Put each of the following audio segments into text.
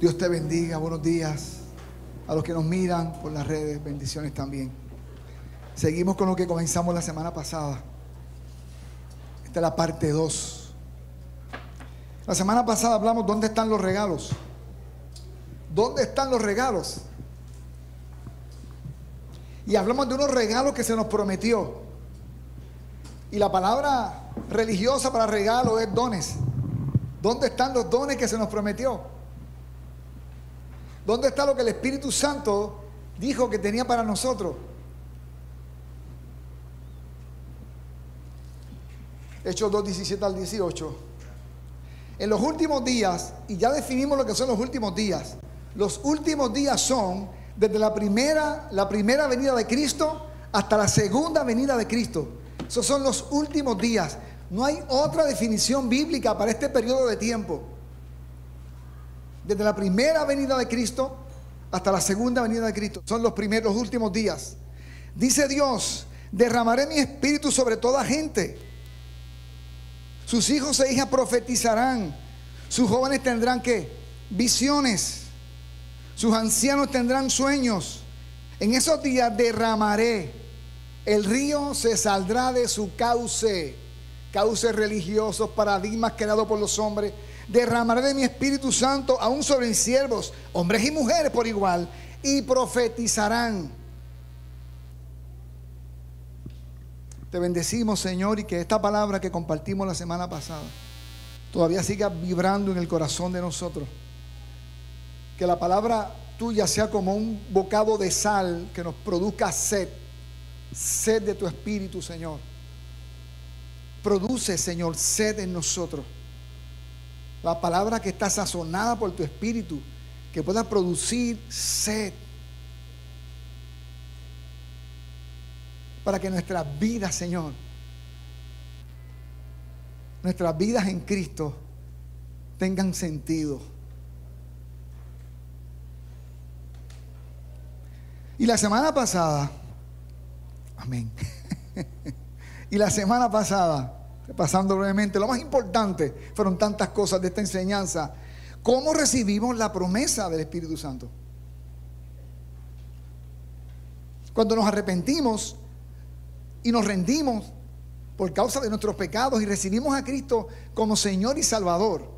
Dios te bendiga, buenos días. A los que nos miran por las redes, bendiciones también. Seguimos con lo que comenzamos la semana pasada. Esta es la parte 2. La semana pasada hablamos dónde están los regalos. ¿Dónde están los regalos? Y hablamos de unos regalos que se nos prometió. Y la palabra religiosa para regalo es dones. ¿Dónde están los dones que se nos prometió? ¿Dónde está lo que el Espíritu Santo dijo que tenía para nosotros? Hechos 2, 17 al 18. En los últimos días, y ya definimos lo que son los últimos días, los últimos días son desde la primera, la primera venida de Cristo hasta la segunda venida de Cristo. Esos son los últimos días. No hay otra definición bíblica para este periodo de tiempo. Desde la primera venida de Cristo hasta la segunda venida de Cristo. Son los primeros, los últimos días. Dice Dios, derramaré mi espíritu sobre toda gente. Sus hijos e hijas profetizarán. Sus jóvenes tendrán que visiones. Sus ancianos tendrán sueños. En esos días derramaré. El río se saldrá de su cauce. Cauces religiosos, paradigmas creados por los hombres. Derramaré de mi Espíritu Santo aún sobre mis siervos, hombres y mujeres por igual, y profetizarán. Te bendecimos, Señor, y que esta palabra que compartimos la semana pasada todavía siga vibrando en el corazón de nosotros que la palabra tuya sea como un bocado de sal que nos produzca sed, sed de tu espíritu, Señor. Produce, Señor, sed en nosotros. La palabra que está sazonada por tu espíritu, que pueda producir sed. Para que nuestras vidas, Señor, nuestras vidas en Cristo tengan sentido Y la semana pasada, amén. y la semana pasada, pasando brevemente, lo más importante fueron tantas cosas de esta enseñanza. ¿Cómo recibimos la promesa del Espíritu Santo? Cuando nos arrepentimos y nos rendimos por causa de nuestros pecados y recibimos a Cristo como Señor y Salvador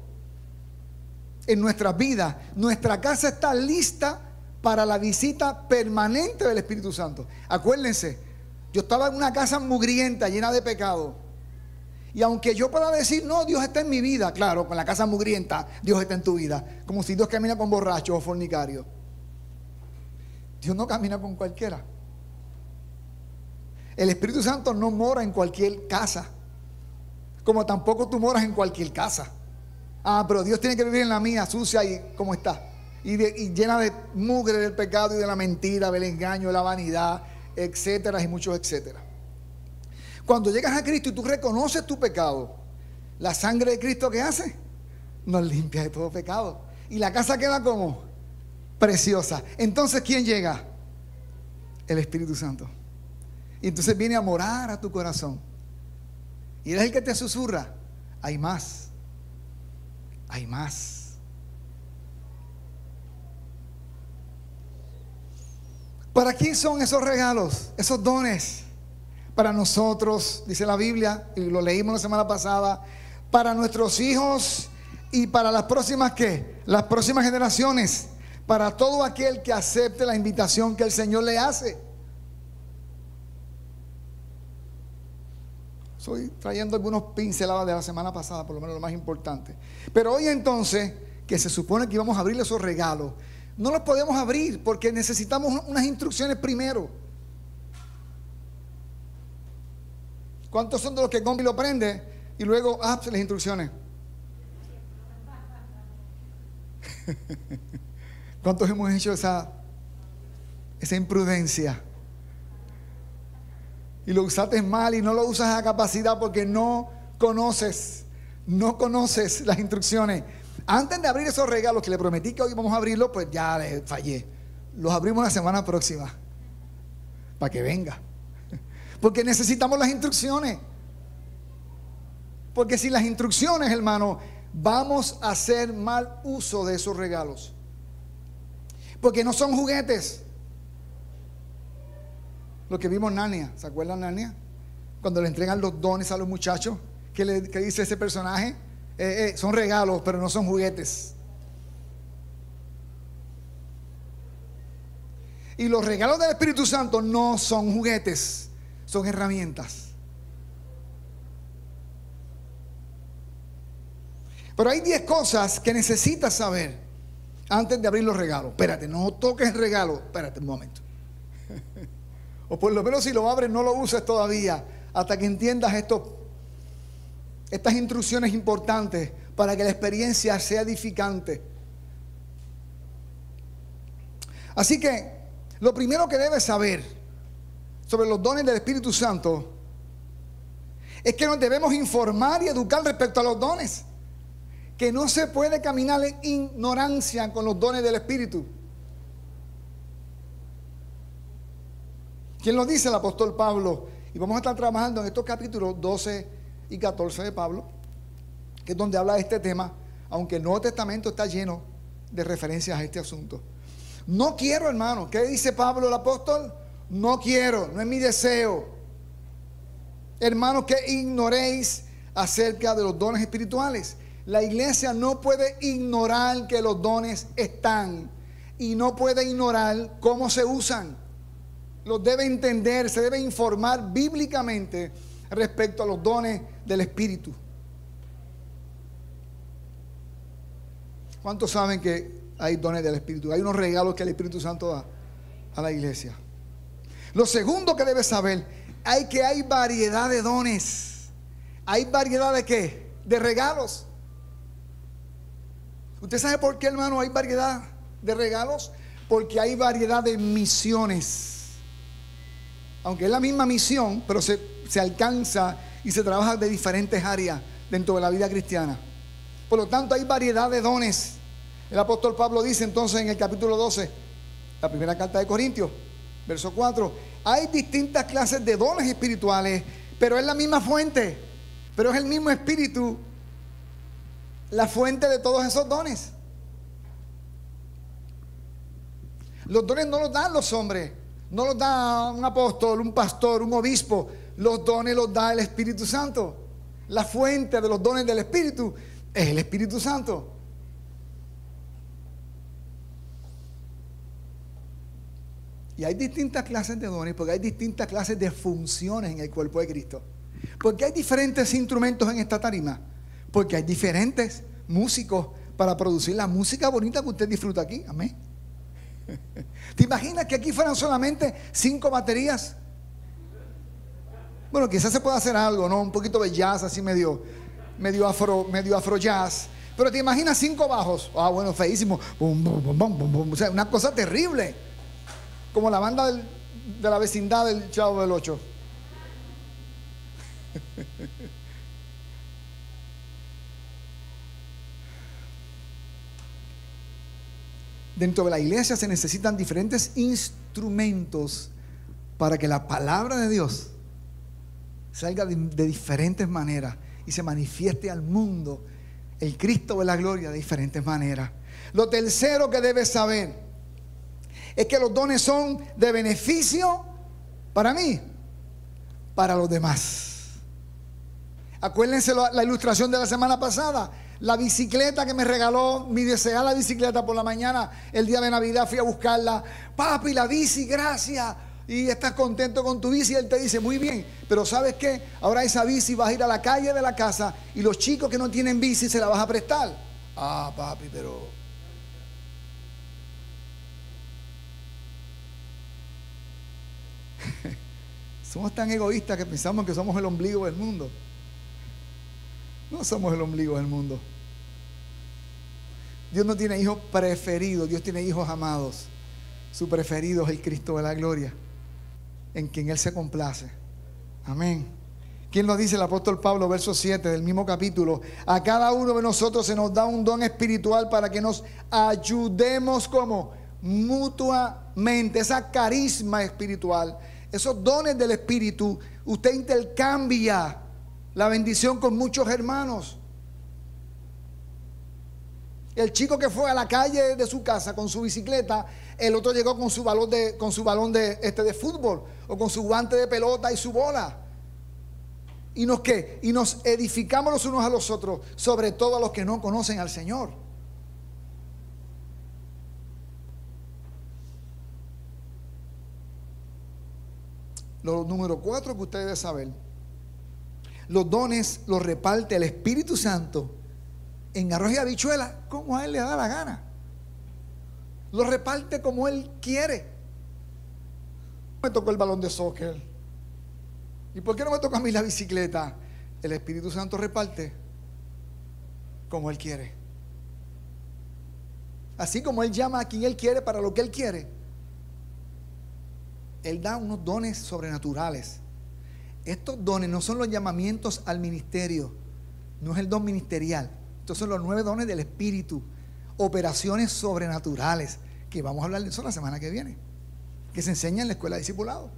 en nuestras vidas, nuestra casa está lista para la visita permanente del Espíritu Santo. Acuérdense, yo estaba en una casa mugrienta, llena de pecado. Y aunque yo pueda decir, no, Dios está en mi vida, claro, con la casa mugrienta, Dios está en tu vida. Como si Dios camina con borrachos o fornicarios. Dios no camina con cualquiera. El Espíritu Santo no mora en cualquier casa. Como tampoco tú moras en cualquier casa. Ah, pero Dios tiene que vivir en la mía, sucia y como está y, llena de mugre del pecado y de la mentira, del engaño, de la vanidad, etcétera, y muchos etcétera. Cuando llegas a Cristo y tú reconoces tu pecado, la sangre de Cristo que hace nos limpia de todo pecado. Y la casa queda como preciosa. Entonces, ¿quién llega? El Espíritu Santo. Y entonces viene a morar a tu corazón. Y es el que te susurra. Hay más. Hay más. ¿Para quién son esos regalos, esos dones? Para nosotros, dice la Biblia, y lo leímos la semana pasada, para nuestros hijos y para las próximas qué? Las próximas generaciones, para todo aquel que acepte la invitación que el Señor le hace. Estoy trayendo algunos pinceladas de la semana pasada, por lo menos lo más importante. Pero hoy entonces, que se supone que íbamos a abrirle esos regalos, no los podemos abrir porque necesitamos unas instrucciones primero. ¿Cuántos son de los que Gombi lo prende y luego ah, las instrucciones? ¿Cuántos hemos hecho esa, esa imprudencia? Y lo usaste mal y no lo usas a capacidad porque no conoces, no conoces las instrucciones. Antes de abrir esos regalos que le prometí que hoy vamos a abrirlos, pues ya le fallé. Los abrimos la semana próxima. Para que venga. Porque necesitamos las instrucciones. Porque sin las instrucciones, hermano, vamos a hacer mal uso de esos regalos. Porque no son juguetes. Lo que vimos en Narnia, ¿se acuerdan Narnia? Cuando le entregan los dones a los muchachos, ¿qué, le, dice ese personaje? Eh, eh, son regalos, pero no son juguetes. Y los regalos del Espíritu Santo no son juguetes, son herramientas. Pero hay 10 cosas que necesitas saber antes de abrir los regalos. Espérate, no toques el regalo. Espérate un momento. o por lo menos si lo abres, no lo uses todavía hasta que entiendas esto, estas instrucciones importantes para que la experiencia sea edificante. Así que lo primero que debes saber sobre los dones del Espíritu Santo es que nos debemos informar y educar respecto a los dones que no se puede caminar en ignorancia con los dones del Espíritu. ¿Quién lo dice? El apóstol Pablo. Y vamos a estar trabajando en estos capítulos 12 y 14 de Pablo, que es donde habla de este tema, aunque el Nuevo Testamento está lleno de referencias a este asunto. No quiero, hermano. ¿Qué dice Pablo el apóstol? No quiero, no es mi deseo. Hermanos, que ignoréis acerca de los dones espirituales. La iglesia no puede ignorar que los dones están y no puede ignorar cómo se usan. Los debe entender, se debe informar bíblicamente respecto a los dones del Espíritu. ¿Cuántos saben que hay dones del Espíritu? Hay unos regalos que el Espíritu Santo da a la iglesia. Lo segundo que debe saber, hay que hay variedad de dones. ¿Hay variedad de qué? De regalos. ¿Usted sabe por qué, hermano, hay variedad de regalos? Porque hay variedad de misiones. Aunque es la misma misión, pero se, alcanza y se trabaja de diferentes áreas dentro de la vida cristiana. Por lo tanto, hay variedad de dones. El apóstol Pablo dice entonces en el capítulo 12, la primera carta de Corintios, verso 4, hay distintas clases de dones espirituales, pero es la misma fuente, pero es el mismo espíritu la fuente de todos esos dones. Los dones no los dan los hombres, no los da un apóstol, un pastor, un obispo. Los dones los da el Espíritu Santo. La fuente de los dones del Espíritu es el Espíritu Santo. Y hay distintas clases de dones porque hay distintas clases de funciones en el cuerpo de Cristo. Porque hay diferentes instrumentos en esta tarima. Porque hay diferentes músicos para producir la música bonita que usted disfruta aquí. Amén. ¿Te imaginas que aquí fueran solamente cinco baterías? Bueno, quizás se pueda hacer algo, ¿no? Un poquito de jazz, así medio, medio afro, medio afro jazz. Pero te imaginas cinco bajos. Ah, bueno, feísimo. o sea, una cosa terrible. Como la banda de la vecindad del Chavo del Ocho. dentro de la iglesia se necesitan diferentes instrumentos para que la palabra de Dios salga de, diferentes maneras y se manifieste al mundo el Cristo de la gloria de diferentes maneras. Lo tercero que debes saber es que los dones son de beneficio para mí, para los demás. Acuérdense la ilustración de la semana pasada. La bicicleta que me regaló, mi deseada bicicleta por la mañana, el día de Navidad fui a buscarla. Papi, la bici, gracias. Y estás contento con tu bici. Y él te dice, muy bien, pero ¿sabes qué? Ahora esa bici vas a ir a la calle de la casa y los chicos que no tienen bici se la vas a prestar. Ah, papi, pero somos tan egoístas que pensamos que somos el ombligo del mundo. No somos el ombligo del mundo. Dios no tiene hijos preferidos, Dios tiene hijos amados. Su preferido es el Cristo de la gloria, en quien Él se complace. Amén. ¿Quién nos dice el apóstol Pablo, verso 7 del mismo capítulo? A cada uno de nosotros se nos da un don espiritual para que nos ayudemos como mutuamente, esa carisma espiritual, esos dones del Espíritu, usted intercambia la bendición con muchos hermanos. El chico que fue a la calle de su casa con su bicicleta, el otro llegó con su balón de, con su balón de, este, de fútbol o con su guante de pelota y su bola. ¿Y nos qué? Y nos edificamos los unos a los otros, sobre todo a los que no conocen al Señor. Lo número cuatro que usted debe saber. Los dones los reparte el Espíritu Santo en arroz y habichuela como a él le da la gana. Los reparte como él quiere. Me tocó el balón de soccer. ¿Y por qué no me toca a mí la bicicleta? El Espíritu Santo reparte como él quiere. Así como él llama a quien él quiere para lo que él quiere él da unos dones sobrenaturales. Estos dones no son los llamamientos al ministerio, no es el don ministerial. Estos son los nueve dones del Espíritu, operaciones sobrenaturales, que vamos a hablar de eso la semana que viene, que se enseña en la escuela de discipulado.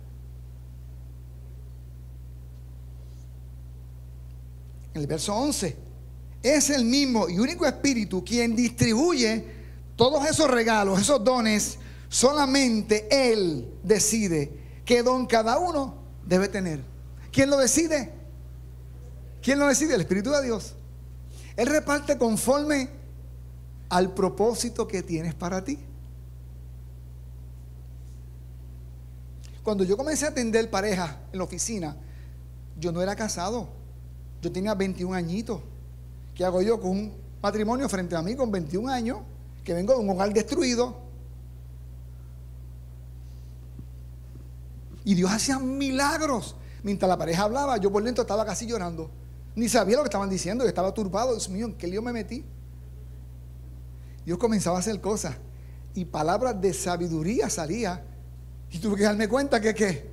El verso 11, es el mismo y único Espíritu quien distribuye todos esos regalos, esos dones Solamente Él decide qué don cada uno debe tener. ¿Quién lo decide? ¿Quién lo decide? El Espíritu de Dios. Él reparte conforme al propósito que tienes para ti. Cuando yo comencé a atender parejas en la oficina, yo no era casado. Yo tenía 21 añitos. ¿Qué hago yo con un matrimonio frente a mí con 21 años? Que vengo de un hogar destruido, Y Dios hacía milagros. Mientras la pareja hablaba, yo por dentro estaba casi llorando. Ni sabía lo que estaban diciendo, yo estaba turbado. Dios mío, ¿en qué lío me metí? Dios comenzaba a hacer cosas. Y palabras de sabiduría salía. Y tuve que darme cuenta que,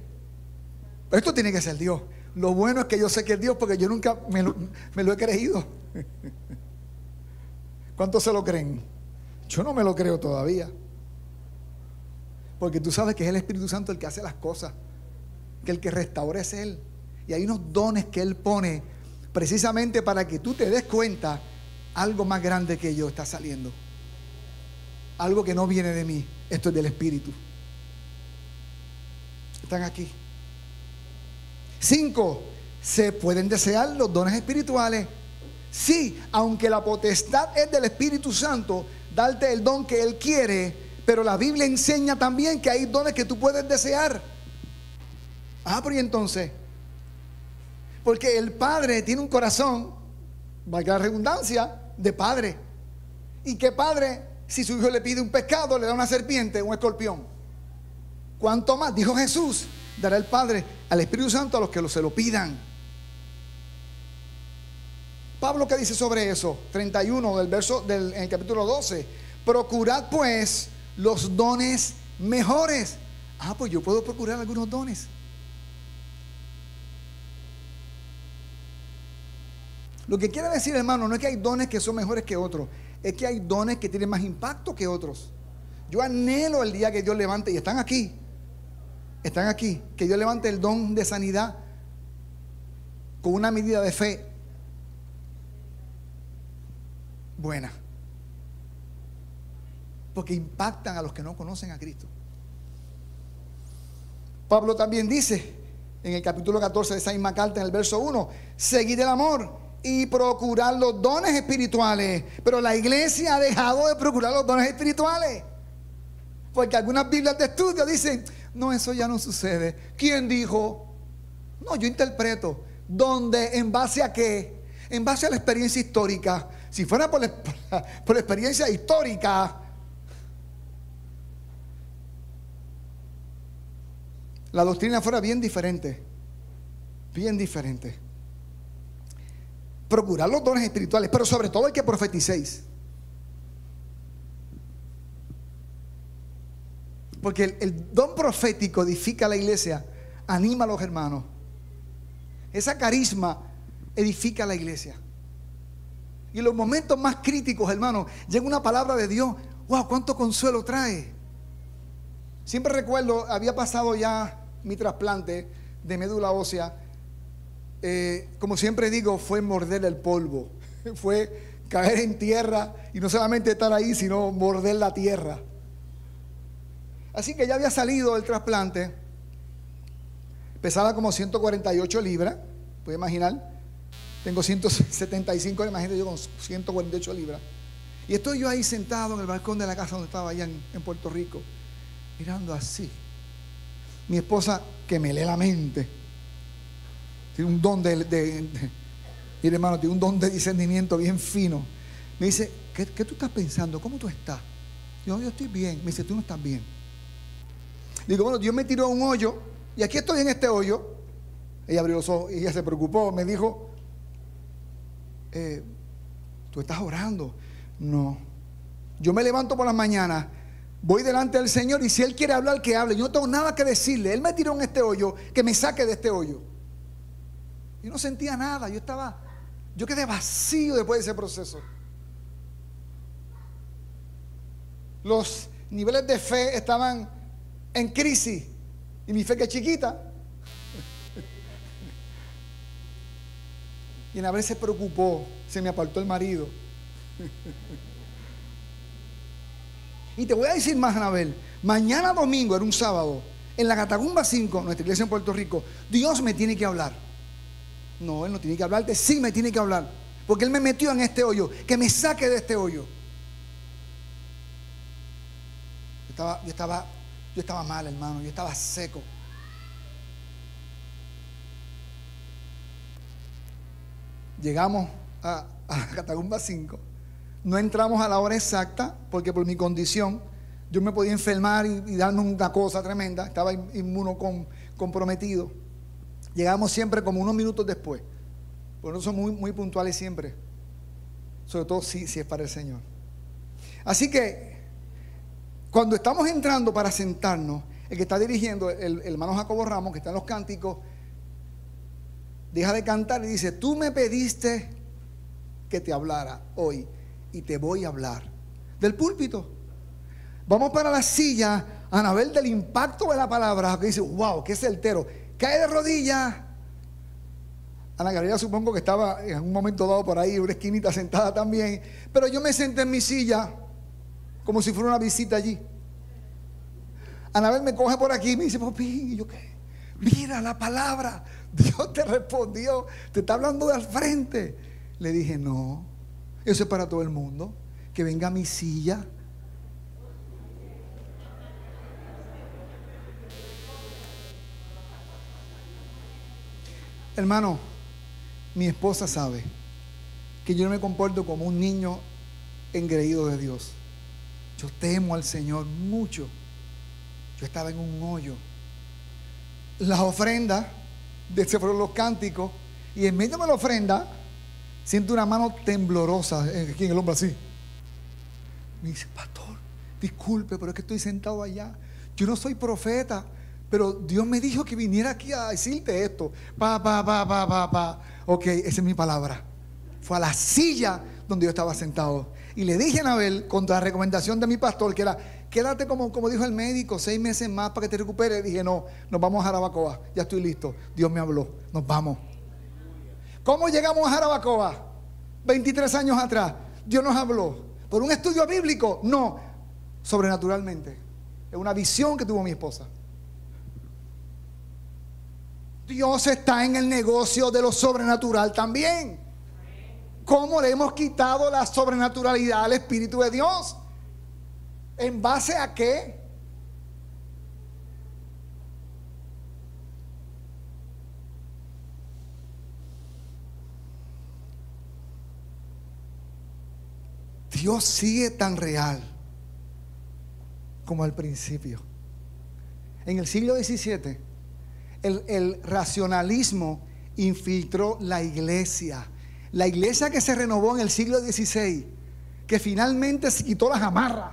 esto tiene que ser Dios. Lo bueno es que yo sé que es Dios porque yo nunca me lo, me lo he creído. ¿Cuántos se lo creen? Yo no me lo creo todavía. Porque tú sabes que es el Espíritu Santo el que hace las cosas, que el que restaura es Él. Y hay unos dones que Él pone precisamente para que tú te des cuenta algo más grande que yo está saliendo. Algo que no viene de mí, esto es del Espíritu. Están aquí. Cinco, se pueden desear los dones espirituales. Sí, aunque la potestad es del Espíritu Santo, darte el don que Él quiere, pero la Biblia enseña también que hay dones que tú puedes desear. Ah, y entonces, porque el padre tiene un corazón, valga la redundancia, de padre. ¿Y qué padre, si su hijo le pide un pescado, le da una serpiente, un escorpión? ¿Cuánto más? Dijo Jesús, dará el Padre al Espíritu Santo a los que se lo pidan. Pablo, ¿qué dice sobre eso? 31 del verso del en el capítulo 12. Procurad pues los dones mejores. Ah, pues yo puedo procurar algunos dones. Lo que quiere decir, hermano, no es que hay dones que son mejores que otros, es que hay dones que tienen más impacto que otros. Yo anhelo el día que Dios levante, y están aquí, están aquí, que Dios levante el don de sanidad con una medida de fe buena porque impactan a los que no conocen a Cristo. Pablo también dice en el capítulo 14 de esa misma carta, en el verso 1, seguid el amor y procurar los dones espirituales. Pero la iglesia ha dejado de procurar los dones espirituales. Porque algunas Biblias de estudio dicen, no, eso ya no sucede. ¿Quién dijo? No, yo interpreto. ¿Dónde? ¿En base a qué? En base a la experiencia histórica. Si fuera por la, por la experiencia histórica, la doctrina fuera bien diferente. Bien diferente. Procurar los dones espirituales, pero sobre todo el que profeticéis. Porque el, don profético edifica a la iglesia, anima a los hermanos. Esa carisma edifica a la iglesia. Y en los momentos más críticos, hermano, llega una palabra de Dios. ¡Wow! ¿Cuánto consuelo trae? Siempre recuerdo, había pasado ya mi trasplante de médula ósea, eh, como siempre digo, fue morder el polvo. fue caer en tierra y no solamente estar ahí, sino morder la tierra. Así que ya había salido el trasplante, pesaba como 148 libras, puede imaginar. Tengo 175, imagínate yo con 148 libras. Y estoy yo ahí sentado en el balcón de la casa donde estaba allá en, Puerto Rico, mirando así. Mi esposa, que me lee la mente, tiene un don de, mire hermano, tiene un don de discernimiento bien fino. Me dice, ¿qué, tú estás pensando? ¿Cómo tú estás? Yo, yo estoy bien. Me dice, tú no estás bien. Digo, bueno, Dios me tiró a un hoyo y aquí estoy en este hoyo. Ella abrió los ojos y ella se preocupó. Me dijo, eh, tú estás orando. No. Yo me levanto por las mañanas, voy delante del Señor y si Él quiere hablar, que hable. Yo no tengo nada que decirle. Él me tiró en este hoyo, que me saque de este hoyo. Yo no sentía nada, yo estaba, yo quedé vacío después de ese proceso. Los niveles de fe estaban en crisis y mi fe que es chiquita. Y Anabel se preocupó, se me apartó el marido. y te voy a decir más, Anabel. Mañana domingo, era un sábado, en la Catagumba 5, nuestra iglesia en Puerto Rico, Dios me tiene que hablar. No, Él no tiene que hablarte, sí me tiene que hablar. Porque Él me metió en este hoyo, que me saque de este hoyo. Yo estaba, yo estaba, yo estaba mal, hermano, yo estaba seco. Llegamos a, Catagumba 5. No entramos a la hora exacta porque por mi condición yo me podía enfermar y, darme una cosa tremenda. Estaba inmuno comprometido. Llegamos siempre como unos minutos después. Por eso somos muy, puntuales siempre. Sobre todo si, si es para el Señor. Así que cuando estamos entrando para sentarnos, el que está dirigiendo, el, el hermano Jacobo Ramos, que está en los cánticos, deja de cantar y dice, tú me pediste que te hablara hoy y te voy a hablar. Del púlpito. Vamos para la silla, Anabel, del impacto de la palabra, que dice, wow, qué certero. Cae de rodillas. Ana Gabriela supongo que estaba en un momento dado por ahí, una esquinita sentada también. Pero yo me senté en mi silla como si fuera una visita allí. Anabel me coge por aquí y me dice, papi, ¿y yo qué? Mira la palabra. Dios te respondió. Te está hablando de al frente. Le dije, no. Eso es para todo el mundo. Que venga mi silla. Hermano, mi esposa sabe que yo no me comporto como un niño engreído de Dios. Yo temo al Señor mucho. Yo estaba en un hoyo las ofrendas, de ese fueron los cánticos, y en medio de la ofrenda, siento una mano temblorosa aquí en el hombro así. Me dice, pastor, disculpe, pero es que estoy sentado allá. Yo no soy profeta, pero Dios me dijo que viniera aquí a decirte esto. Pa, pa, pa, pa, pa, pa. Ok, esa es mi palabra. Fue a la silla donde yo estaba sentado. Y le dije a Anabel, contra la recomendación de mi pastor, que era, quédate como, como dijo el médico, seis meses más para que te recuperes. Dije, no, nos vamos a Jarabacoa, ya estoy listo. Dios me habló, nos vamos. ¿Cómo llegamos a Jarabacoa? 23 años atrás, Dios nos habló. ¿Por un estudio bíblico? No, sobrenaturalmente. Es una visión que tuvo mi esposa. Dios está en el negocio de lo sobrenatural también. ¿Cómo le hemos quitado la sobrenaturalidad al Espíritu de Dios? ¿En base a qué? Dios sigue tan real como al principio. En el siglo XVII, el, el, racionalismo infiltró la iglesia. La iglesia que se renovó en el siglo XVI, que finalmente se quitó las amarras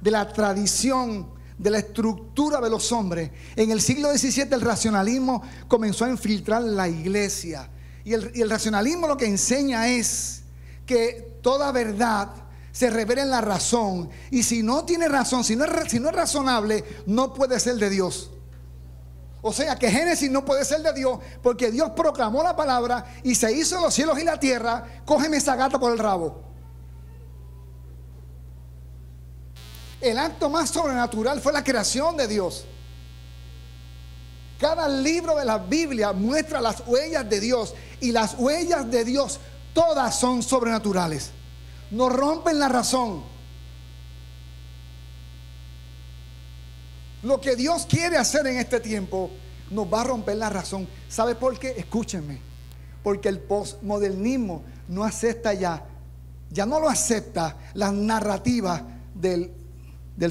de la tradición, de la estructura de los hombres. En el siglo XVII el racionalismo comenzó a infiltrar la iglesia. Y el, racionalismo lo que enseña es que toda verdad se revela en la razón. Y si no tiene razón, si no, es, si no es razonable, no puede ser de Dios. O sea que Génesis no puede ser de Dios porque Dios proclamó la palabra y se hizo los cielos y la tierra. Cógeme esa gata por el rabo. El acto más sobrenatural fue la creación de Dios. Cada libro de la Biblia muestra las huellas de Dios y las huellas de Dios todas son sobrenaturales. No rompen la razón. Lo que Dios quiere hacer en este tiempo nos va a romper la razón. ¿Sabe por qué? Escúchenme. Porque el postmodernismo no acepta ya, ya no lo acepta las narrativas del,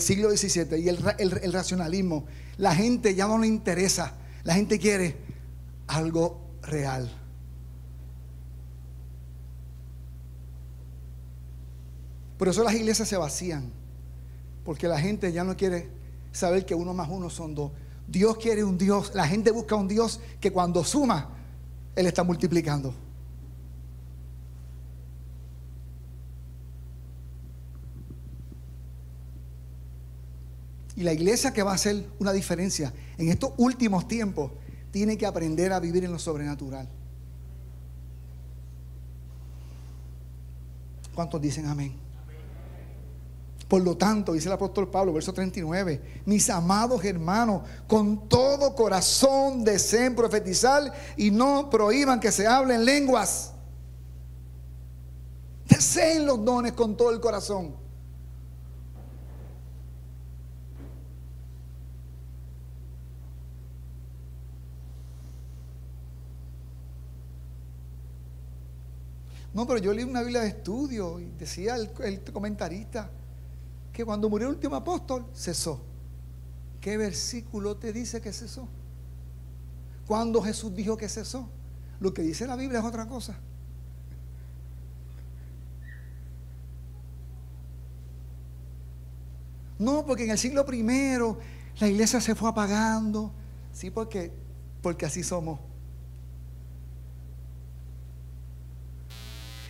siglo XVII y el racionalismo. La gente ya no le interesa. La gente quiere algo real. Por eso las iglesias se vacían. Porque la gente ya no quiere saber que uno más uno son dos. Dios quiere un Dios. La gente busca un Dios que cuando suma, Él está multiplicando. Y la iglesia que va a hacer una diferencia en estos últimos tiempos tiene que aprender a vivir en lo sobrenatural. ¿Cuántos dicen amén? Por lo tanto, dice el apóstol Pablo, verso 39, mis amados hermanos, con todo corazón deseen profetizar y no prohíban que se hablen lenguas. Deseen los dones con todo el corazón. No, pero yo leí una Biblia de estudio y decía el, comentarista que cuando murió el último apóstol cesó. ¿Qué versículo te dice que cesó? Cuando Jesús dijo que cesó? Lo que dice la Biblia es otra cosa. No, porque en el siglo primero la iglesia se fue apagando. Sí, porque, porque así somos.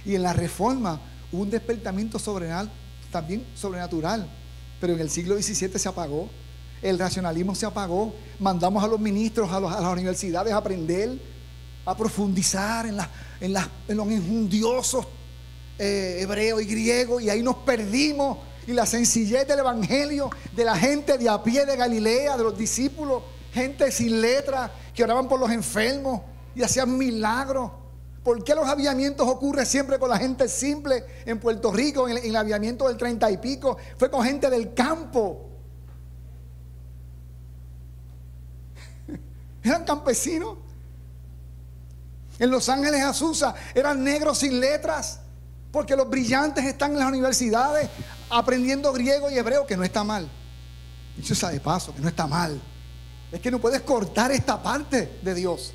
Y en la reforma hubo un despertamiento sobrenatural, también sobrenatural. Pero en el siglo XVII se apagó. El racionalismo se apagó. Mandamos a los ministros, a, las universidades a aprender, a profundizar en, los enjundiosos eh, hebreos y griegos. Y ahí nos perdimos. Y la sencillez del evangelio, de la gente de a pie de Galilea, de los discípulos, gente sin letra, que oraban por los enfermos y hacían milagros. ¿Por qué los aviamientos ocurren siempre con la gente simple en Puerto Rico? En el, aviamiento del treinta y pico fue con gente del campo. Eran campesinos. En Los Ángeles Azusa eran negros sin letras. Porque los brillantes están en las universidades aprendiendo griego y hebreo, que no está mal. Eso está de paso, que no está mal. Es que no puedes cortar esta parte de Dios.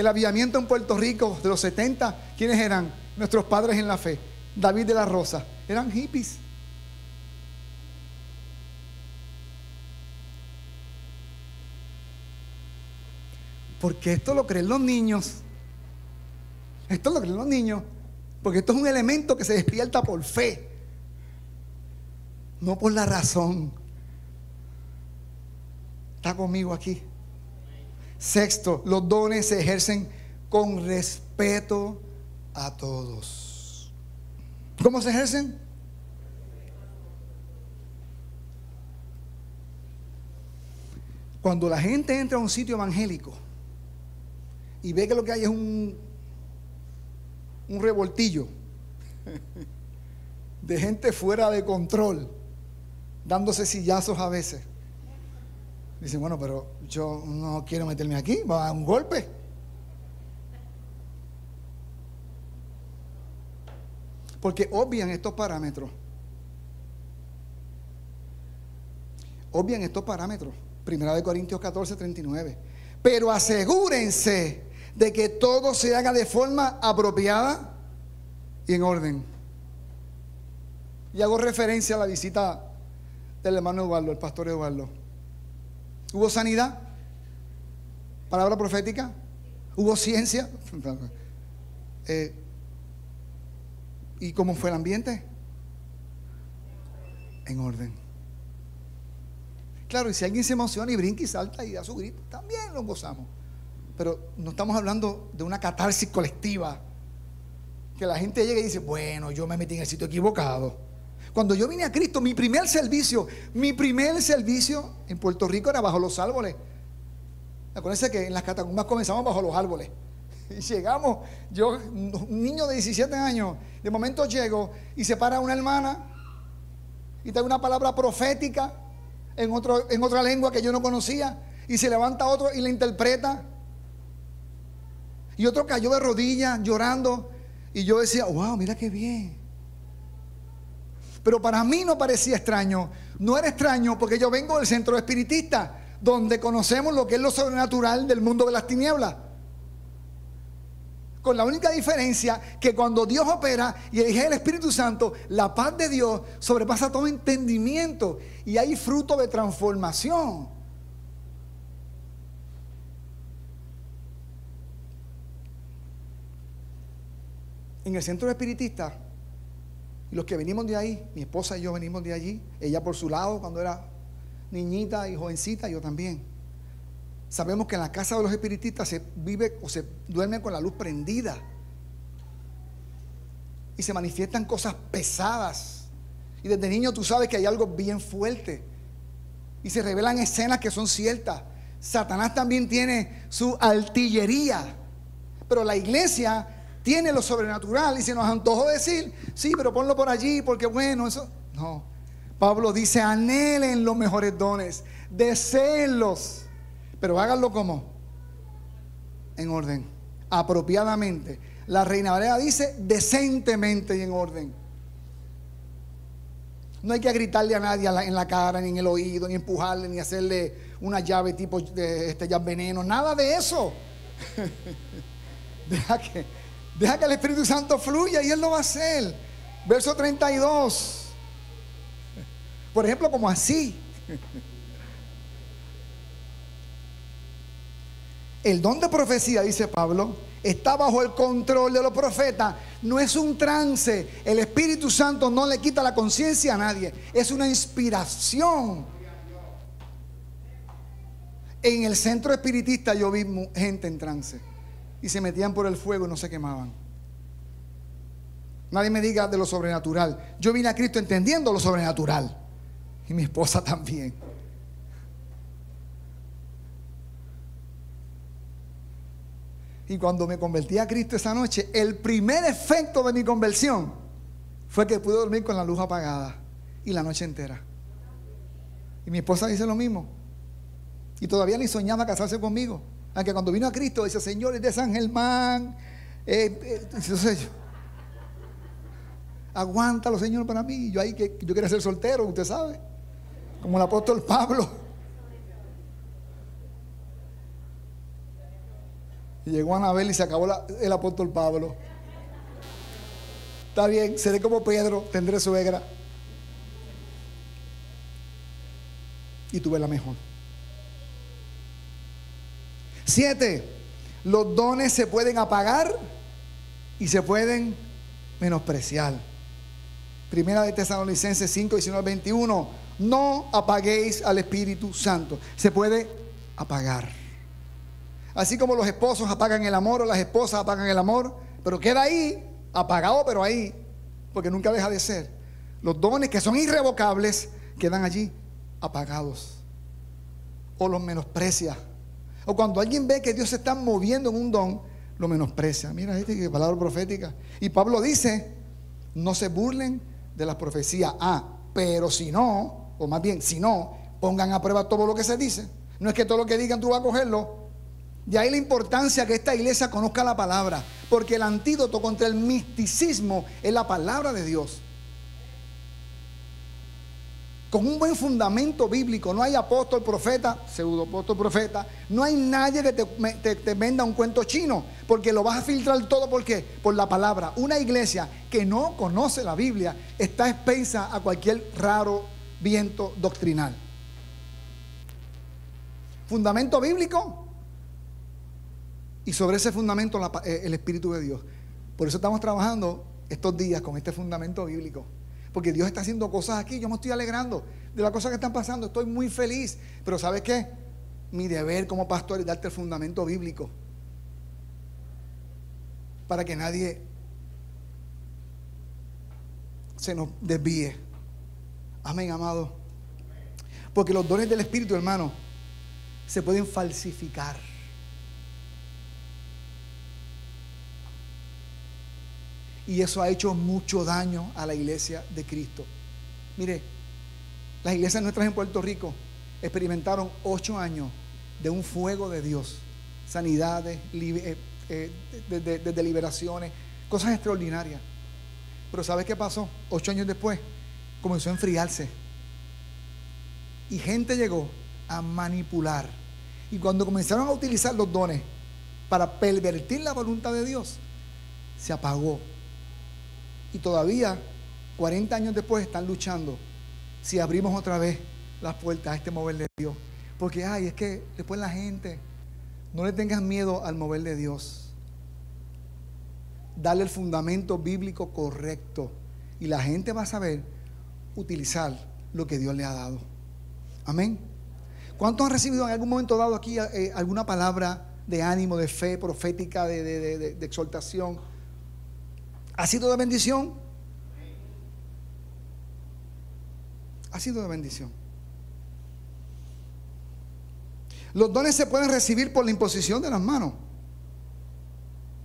El aviamiento en Puerto Rico de los 70, ¿quiénes eran? Nuestros padres en la fe. David de la Rosa. Eran hippies. Porque esto lo creen los niños. Esto lo creen los niños. Porque esto es un elemento que se despierta por fe. No por la razón. Está conmigo aquí. Sexto, los dones se ejercen con respeto a todos. ¿Cómo se ejercen? Cuando la gente entra a un sitio evangélico y ve que lo que hay es un, un revoltillo de gente fuera de control, dándose sillazos a veces, Dice, bueno, pero yo no quiero meterme aquí, va a un golpe. Porque obvian estos parámetros. Obvian estos parámetros. Primera de Corintios 14, 39. Pero asegúrense de que todo se haga de forma apropiada y en orden. Y hago referencia a la visita del hermano Eduardo, el pastor Eduardo. ¿Hubo sanidad? ¿Palabra profética? ¿Hubo ciencia? Eh, ¿Y cómo fue el ambiente? En orden. Claro, y si alguien se emociona y brinca y salta y da su grito, también lo gozamos. Pero no estamos hablando de una catarsis colectiva que la gente llega y dice, bueno, yo me metí en el sitio equivocado. Cuando yo vine a Cristo, mi primer servicio, mi primer servicio en Puerto Rico era bajo los árboles. Acuérdense que en las catacumbas comenzamos bajo los árboles. Y llegamos, yo, un niño de 17 años, de momento llego y se para una hermana y da una palabra profética en, otro, en otra lengua que yo no conocía y se levanta otro y la interpreta. Y otro cayó de rodillas llorando y yo decía, wow, mira qué bien. Pero para mí no parecía extraño. No era extraño porque yo vengo del centro espiritista, donde conocemos lo que es lo sobrenatural del mundo de las tinieblas. Con la única diferencia que cuando Dios opera y elige el Espíritu Santo, la paz de Dios sobrepasa todo entendimiento y hay fruto de transformación. En el centro espiritista, y los que venimos de ahí, mi esposa y yo venimos de allí, ella por su lado cuando era niñita y jovencita, yo también. Sabemos que en la casa de los espiritistas se vive o se duerme con la luz prendida. Y se manifiestan cosas pesadas. Y desde niño tú sabes que hay algo bien fuerte. Y se revelan escenas que son ciertas. Satanás también tiene su artillería. Pero la iglesia tiene lo sobrenatural. Y se nos antojó decir, sí, pero ponlo por allí porque bueno, eso. No. Pablo dice, anhelen los mejores dones, deseenlos pero háganlo como en orden, apropiadamente. La Reina Valera dice decentemente y en orden. No hay que gritarle a nadie en la cara, ni en el oído, ni empujarle, ni hacerle una llave tipo de este llave veneno, nada de eso. deja, que, deja que el Espíritu Santo fluya y Él lo va a hacer. Verso 32. Por ejemplo, como así. El don de profecía, dice Pablo, está bajo el control de los profetas. No es un trance. El Espíritu Santo no le quita la conciencia a nadie. Es una inspiración. En el centro espiritista yo vi gente en trance. Y se metían por el fuego y no se quemaban. Nadie me diga de lo sobrenatural. Yo vine a Cristo entendiendo lo sobrenatural. Y mi esposa también. Y cuando me convertí a Cristo esa noche, el primer efecto de mi conversión fue que pude dormir con la luz apagada y la noche entera. Y mi esposa dice lo mismo. Y todavía ni soñaba casarse conmigo. Aunque cuando vino a Cristo dice, señores de San Germán, eh, eh, aguántalo, Señor, para mí. Yo ahí que yo quería ser soltero, usted sabe. Como el apóstol Pablo. Y llegó Anabel y se acabó el apóstol Pablo. Está bien, seré como Pedro, tendré suegra. Y tuve la mejor. Siete, los dones se pueden apagar y se pueden menospreciar. Primera de Tesalonicenses 5, 19, 21. No apaguéis al Espíritu Santo. Se puede apagar. Así como los esposos apagan el amor o las esposas apagan el amor, pero queda ahí, apagado, pero ahí, porque nunca deja de ser. Los dones que son irrevocables quedan allí apagados. O los menosprecia. O cuando alguien ve que Dios se está moviendo en un don, lo menosprecia. Mira, este que palabra profética. Y Pablo dice, no se burlen de las profecías. Ah, pero si no, o más bien, si no, pongan a prueba todo lo que se dice. No es que todo lo que digan tú vas a cogerlo, de ahí la importancia que esta iglesia conozca la palabra, porque el antídoto contra el misticismo es la palabra de Dios. Con un buen fundamento bíblico, no hay apóstol, profeta, pseudo apóstol, profeta, no hay nadie que te, venda un cuento chino, porque lo vas a filtrar todo, ¿por qué? Por la palabra. Una iglesia que no conoce la Biblia está expensa a cualquier raro viento doctrinal. Fundamento bíblico, y sobre ese fundamento eh, el Espíritu de Dios. Por eso estamos trabajando estos días con este fundamento bíblico. Porque Dios está haciendo cosas aquí. Yo me estoy alegrando de las cosas que están pasando. Estoy muy feliz. Pero ¿sabes qué? Mi deber como pastor es darte el fundamento bíblico. Para que nadie se nos desvíe. Amén, amado. Porque los dones del Espíritu, hermano, se pueden falsificar. Y eso ha hecho mucho daño a la iglesia de Cristo. Mire, las iglesias nuestras en Puerto Rico experimentaron ocho años de un fuego de Dios, sanidades, eh, eh, de, liberaciones, cosas extraordinarias. Pero ¿sabes qué pasó? Ocho años después comenzó a enfriarse. Y gente llegó a manipular. Y cuando comenzaron a utilizar los dones para pervertir la voluntad de Dios, se apagó. Y todavía, 40 años después, están luchando si abrimos otra vez las puertas a este mover de Dios. Porque, ay, es que después la gente, no le tengas miedo al mover de Dios. Dale el fundamento bíblico correcto. Y la gente va a saber utilizar lo que Dios le ha dado. Amén. ¿Cuántos han recibido en algún momento dado aquí eh, alguna palabra de ánimo, de fe profética, de exhortación? ¿Ha sido de bendición? Ha sido de bendición. Los dones se pueden recibir por la imposición de las manos.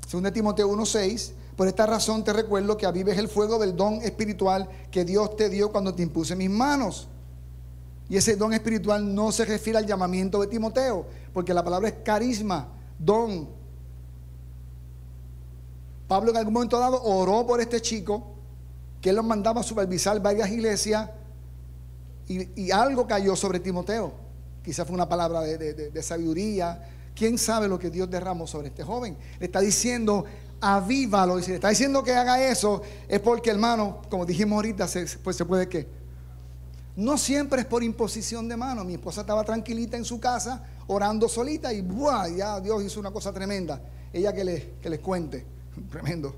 Según Timoteo 1:6, por esta razón te recuerdo que avives el fuego del don espiritual que Dios te dio cuando te impuse mis manos. Y ese don espiritual no se refiere al llamamiento de Timoteo, porque la palabra es carisma, don. Pablo en algún momento dado oró por este chico, que él lo mandaba a supervisar varias iglesias, y, algo cayó sobre Timoteo. Quizás fue una palabra de, sabiduría. ¿Quién sabe lo que Dios derramó sobre este joven? Le está diciendo, avívalo. Y si le está diciendo que haga eso, es porque, hermano, como dijimos ahorita, se, pues se puede que. No siempre es por imposición de mano. Mi esposa estaba tranquilita en su casa, orando solita, y ¡buah! ya Dios hizo una cosa tremenda. Ella que, le, que les cuente. Tremendo.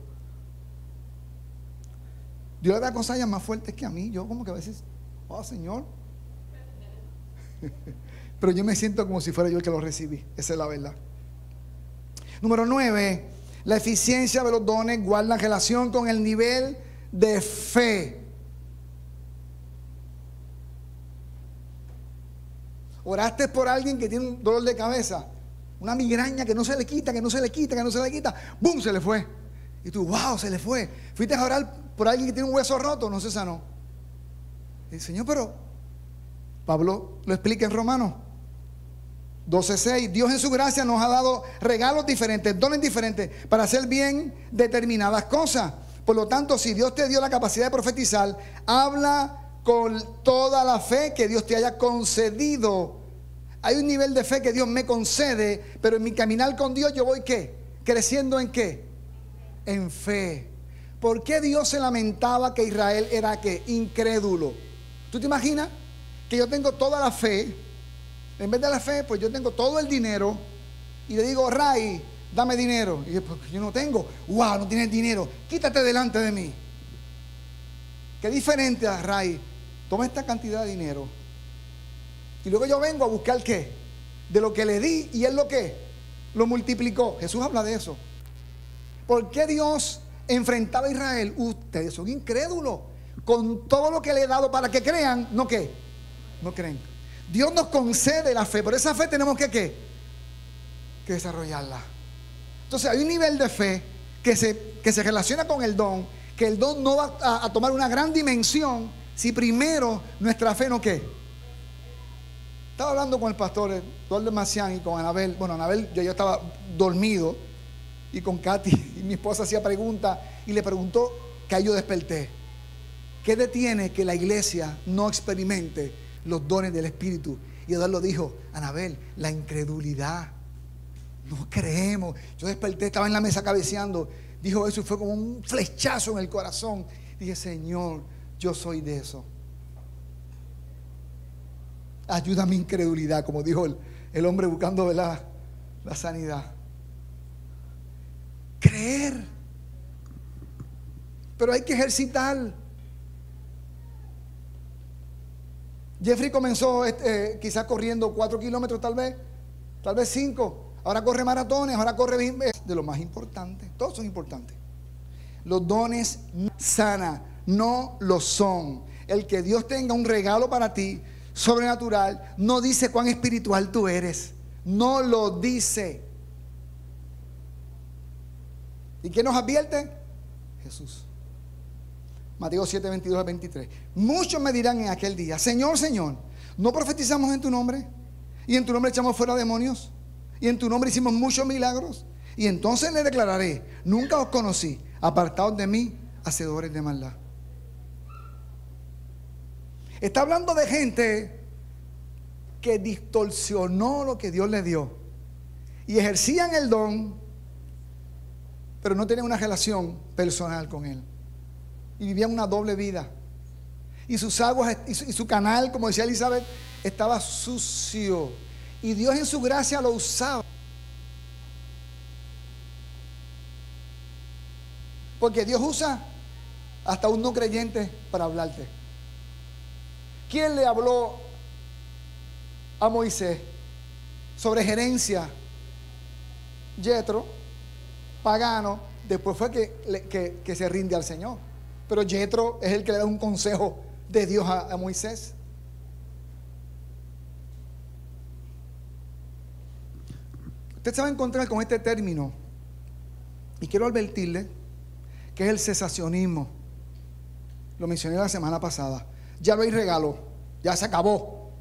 Dios le da cosas más fuertes que a mí. Yo como que a veces oh Señor. Pero yo me siento como si fuera yo el que lo recibí. Esa es la verdad. Número nueve, la eficiencia de los dones guarda relación con el nivel de fe. Oraste por alguien que tiene un dolor de cabeza, una migraña que no se le quita, que no se le quita, que no se le quita, ¡boom! Se le fue. Y tú, wow, se le fue. Fuiste a orar por alguien que tiene un hueso roto, no se sanó. El Señor, pero Pablo lo explica en Romanos 12:6. Dios en su gracia nos ha dado regalos diferentes, dones diferentes para hacer bien determinadas cosas. Por lo tanto, si Dios te dio la capacidad de profetizar, habla con toda la fe que Dios te haya concedido. Hay un nivel de fe que Dios me concede, pero en mi caminar con Dios yo voy qué? Creciendo en qué? En fe. ¿Por qué Dios se lamentaba que Israel era qué? Incrédulo. ¿Tú te imaginas que yo tengo toda la fe? En vez de la fe, pues yo tengo todo el dinero y le digo, Ray, dame dinero. Y yo, pues yo no tengo. Wow, no tienes dinero. Quítate delante de mí. Qué diferente a Ray. Toma esta cantidad de dinero. Y luego yo vengo a buscar qué? De lo que le di y él lo que lo multiplicó. Jesús habla de eso. ¿Por qué Dios enfrentaba a Israel? Ustedes son incrédulos con todo lo que le he dado para que crean, ¿no qué? No creen. Dios nos concede la fe, pero esa fe tenemos que ¿qué? Que desarrollarla. Entonces hay un nivel de fe que se, que se relaciona con el don, que el don no va a, tomar una gran dimensión si primero nuestra fe no qué. Estaba hablando con el pastor Eduardo Macián y con Anabel. Bueno, Anabel, yo, yo estaba dormido y con Katy y mi esposa hacía preguntas y le preguntó que yo desperté. ¿Qué detiene que la iglesia no experimente los dones del Espíritu? Y lo dijo, Anabel, la incredulidad. No creemos. Yo desperté, estaba en la mesa cabeceando. Dijo eso y fue como un flechazo en el corazón. Dije, Señor, yo soy de eso. Ayuda a mi incredulidad, como dijo el, hombre buscando la sanidad. Creer. Pero hay que ejercitar. Jeffrey comenzó este, quizás corriendo cuatro kilómetros tal vez, tal vez cinco. Ahora corre maratones, ahora corre de lo más importante. Todos son importantes. Los dones sana, no lo son. El que Dios tenga un regalo para ti sobrenatural no dice cuán espiritual tú eres. No lo dice. ¿Y qué nos advierte? Jesús. Mateo 7, 22 al 23. Muchos me dirán en aquel día, Señor, Señor, ¿no profetizamos en tu nombre? Y en tu nombre echamos fuera demonios. Y en tu nombre hicimos muchos milagros. Y entonces le declararé, nunca os conocí, apartados de mí, hacedores de maldad. Está hablando de gente que distorsionó lo que Dios le dio. Y ejercían el don, pero no tenían una relación personal con Él. Y vivían una doble vida. Y sus aguas y su, canal, como decía Elizabeth, estaba sucio. Y Dios en su gracia lo usaba. Porque Dios usa hasta un no creyente para hablarte. ¿Quién le habló a Moisés sobre gerencia? Yetro, pagano, después fue que, que, se rinde al Señor. Pero Yetro es el que le da un consejo de Dios a, a Moisés. Usted se va a encontrar con este término y quiero advertirle que es el cesacionismo. Lo mencioné la semana pasada. Ya no hay regalo, ya se acabó.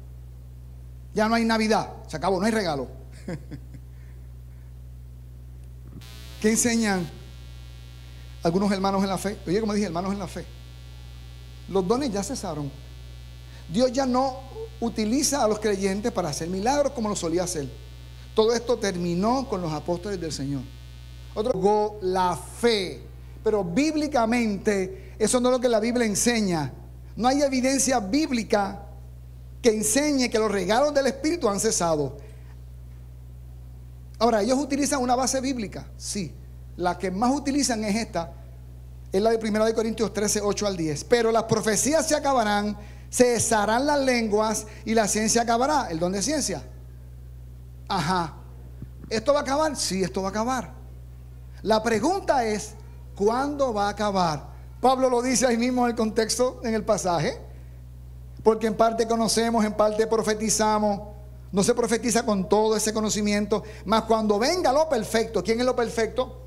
Ya no hay Navidad, se acabó, no hay regalo. ¿Qué enseñan algunos hermanos en la fe? Oye, como dije, hermanos en la fe. Los dones ya cesaron. Dios ya no utiliza a los creyentes para hacer milagros como lo solía hacer. Todo esto terminó con los apóstoles del Señor. Otro, la fe pero bíblicamente eso no es lo que la Biblia enseña. No hay evidencia bíblica que enseñe que los regalos del Espíritu han cesado. Ahora, ellos utilizan una base bíblica, sí. La que más utilizan es esta, es la de 1 Corintios 13, 8 al 10. Pero las profecías se acabarán, cesarán las lenguas y la ciencia acabará. ¿El don de ciencia? Ajá. ¿Esto va a acabar? Sí, esto va a acabar. La pregunta es, ¿Cuándo va a acabar? Pablo lo dice ahí mismo en el contexto, en el pasaje. Porque en parte conocemos, en parte profetizamos. No se profetiza con todo ese conocimiento. Mas cuando venga lo perfecto, ¿quién es lo perfecto?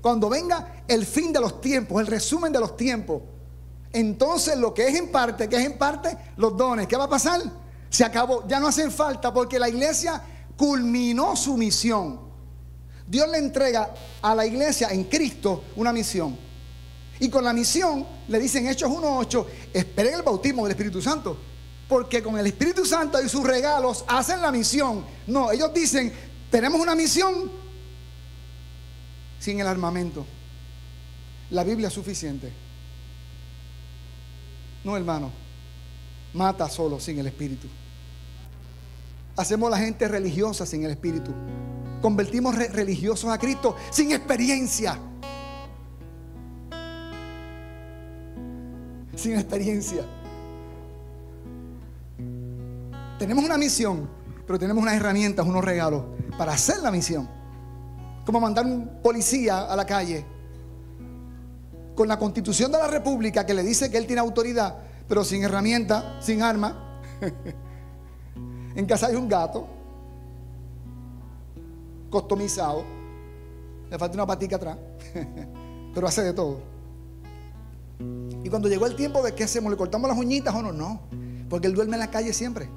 Cuando venga el fin de los tiempos, el resumen de los tiempos. Entonces lo que es en parte, que es en parte los dones, ¿qué va a pasar? Se acabó, ya no hacen falta porque la iglesia culminó su misión. Dios le entrega a la iglesia en Cristo una misión. Y con la misión le dicen Hechos 1.8, esperen el bautismo del Espíritu Santo. Porque con el Espíritu Santo y sus regalos hacen la misión. No, ellos dicen, tenemos una misión sin el armamento. La Biblia es suficiente. No, hermano. Mata solo sin el Espíritu. Hacemos la gente religiosa sin el Espíritu. Convertimos religiosos a Cristo sin experiencia. Sin experiencia. Tenemos una misión, pero tenemos unas herramientas, unos regalos para hacer la misión. Como mandar un policía a la calle con la constitución de la república que le dice que él tiene autoridad, pero sin herramienta, sin arma. en casa hay un gato customizado. Le falta una patica atrás, pero hace de todo. Y cuando llegó el tiempo de qué hacemos, ¿le cortamos las uñitas o no? No, porque él duerme en la calle siempre.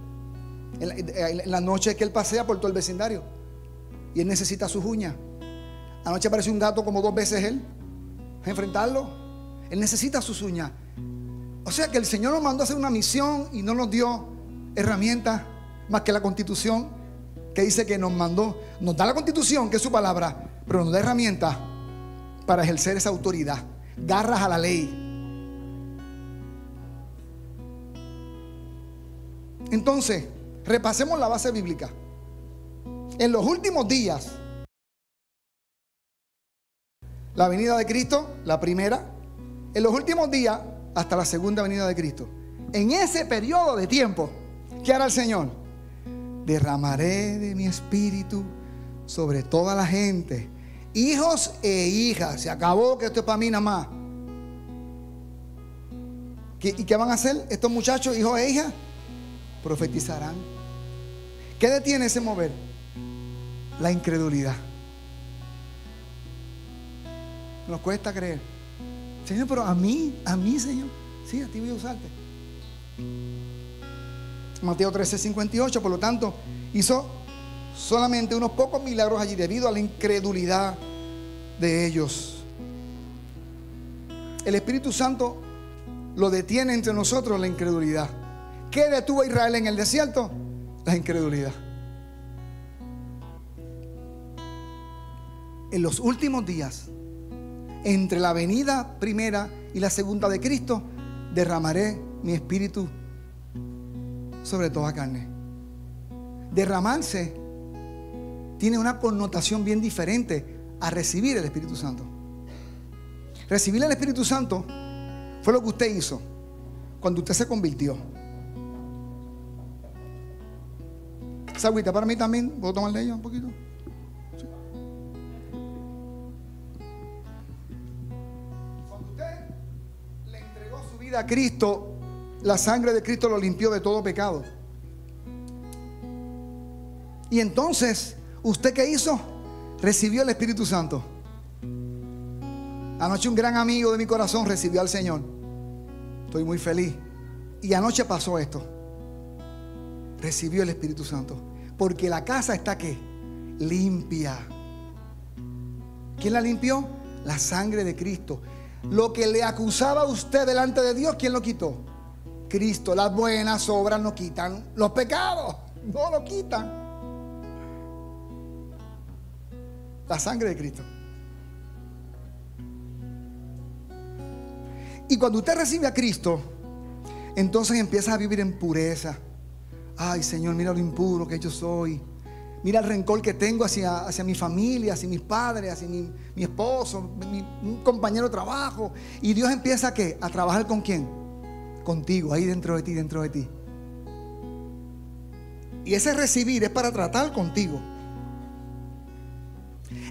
En la, noche que él pasea por todo el vecindario. Y él necesita sus uñas. Anoche apareció un gato como dos veces él. A enfrentarlo. Él necesita sus uñas. O sea que el Señor nos mandó a hacer una misión y no nos dio herramientas más que la constitución que dice que nos mandó, nos da la constitución, que es su palabra, pero nos da herramientas para ejercer esa autoridad, garras a la ley. Entonces, repasemos la base bíblica. En los últimos días, la venida de Cristo, la primera, en los últimos días hasta la segunda venida de Cristo. En ese periodo de tiempo, ¿qué hará el Señor? derramaré de mi espíritu sobre toda la gente, hijos e hijas. Se acabó que esto es para mí nada más. ¿Y qué van a hacer estos muchachos, hijos e hijas? Profetizarán. ¿Qué detiene ese mover? La incredulidad. Nos cuesta creer. Señor, pero a mí, a mí, Señor. Sí, a ti voy a usarte. Mateo 13, 58, por lo tanto, hizo solamente unos pocos milagros allí debido a la incredulidad de ellos. El Espíritu Santo lo detiene entre nosotros la incredulidad. ¿Qué detuvo a Israel en el desierto? La incredulidad. En los últimos días, entre la venida primera y la segunda de Cristo, derramaré mi espíritu sobre toda carne. Derramarse tiene una connotación bien diferente a recibir el Espíritu Santo. Recibir el Espíritu Santo fue lo que usted hizo cuando usted se convirtió. Esa agüita para mí también. ¿Puedo tomar de ella un poquito? Cuando usted le entregó su vida a Cristo, la sangre de Cristo lo limpió de todo pecado. Y entonces, ¿usted qué hizo? Recibió el Espíritu Santo. Anoche un gran amigo de mi corazón recibió al Señor. Estoy muy feliz. Y anoche pasó esto. Recibió el Espíritu Santo. Porque la casa está qué? Limpia. ¿Quién la limpió? La sangre de Cristo. Lo que le acusaba a usted delante de Dios, ¿quién lo quitó? Cristo. Las buenas obras no quitan los pecados. No lo quitan. La sangre de Cristo. Y cuando usted recibe a Cristo, entonces empieza a vivir en pureza. Ay, Señor, mira lo impuro que yo soy. Mira el rencor que tengo hacia, hacia mi familia, hacia mis padres, hacia mi, esposo, mi, un compañero de trabajo. Y Dios empieza a qué? A trabajar con quién? Contigo, ahí dentro de ti, dentro de ti. Y ese recibir es para tratar contigo.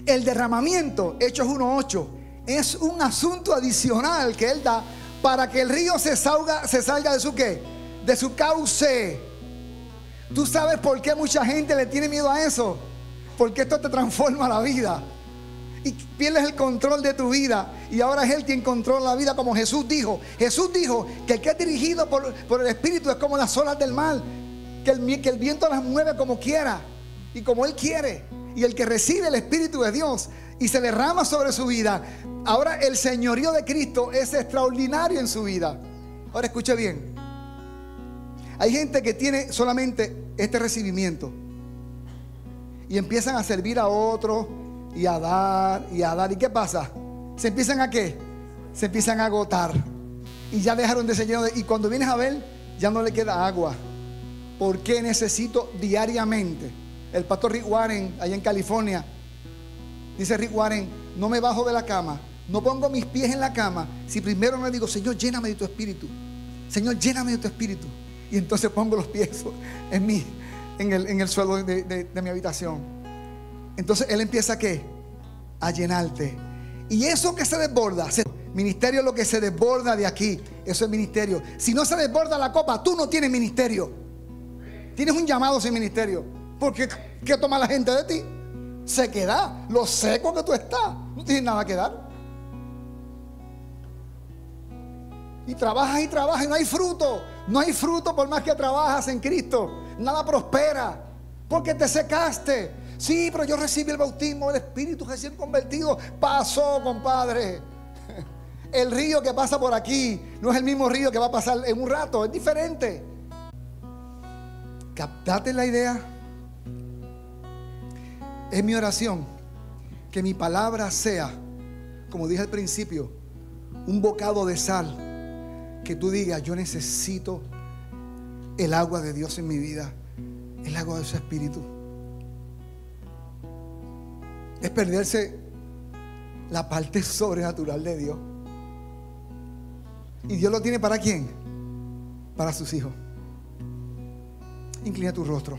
El derramamiento, Hechos 1.8 es un asunto adicional que Él da para que el río se salga, se salga de su qué? De su cauce. ¿Tú sabes por qué mucha gente le tiene miedo a eso? Porque esto te transforma la vida. Y pierdes el control de tu vida. Y ahora es Él quien controla la vida, como Jesús dijo. Jesús dijo que el que es dirigido por, el Espíritu es como las olas del mar. Que el, que el viento las mueve como quiera y como Él quiere. Y el que recibe el Espíritu de Dios y se derrama sobre su vida. Ahora el señorío de Cristo es extraordinario en su vida. Ahora escuche bien. Hay gente que tiene solamente este recibimiento y empiezan a servir a otros y a dar y a dar. ¿Y qué pasa? ¿Se empiezan a qué? Se empiezan a agotar. Y ya dejaron de ser de... Y cuando vienes a ver, ya no le queda agua. ¿Por qué necesito diariamente? El pastor Rick Warren, allá en California, Dice Rick Warren, no me bajo de la cama, no pongo mis pies en la cama si primero no le digo, Señor, lléname de tu espíritu. Señor, lléname de tu espíritu. Y entonces pongo los pies en, mí, en, el, suelo de, mi habitación. Entonces Él empieza a qué? A llenarte. Y eso que se desborda, ministerio es lo que se desborda de aquí. Eso es ministerio. Si no se desborda la copa, tú no tienes ministerio. Tienes un llamado sin ministerio. Porque ¿qué toma la gente de ti? sequedad, lo seco que tú estás. No tienes nada que dar. Y trabajas y trabajas y no hay fruto. No hay fruto por más que trabajas en Cristo. Nada prospera. Porque te secaste. Sí, pero yo recibí el bautismo del Espíritu recién convertido. Pasó, compadre. El río que pasa por aquí no es el mismo río que va a pasar en un rato. Es diferente. Captate la idea. Es mi oración que mi palabra sea, como dije al principio, un bocado de sal. Que tú digas, yo necesito el agua de Dios en mi vida, el agua de su espíritu. Es perderse la parte sobrenatural de Dios. ¿Y Dios lo tiene para quién? Para sus hijos. Inclina tu rostro.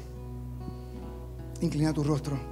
Inclina tu rostro.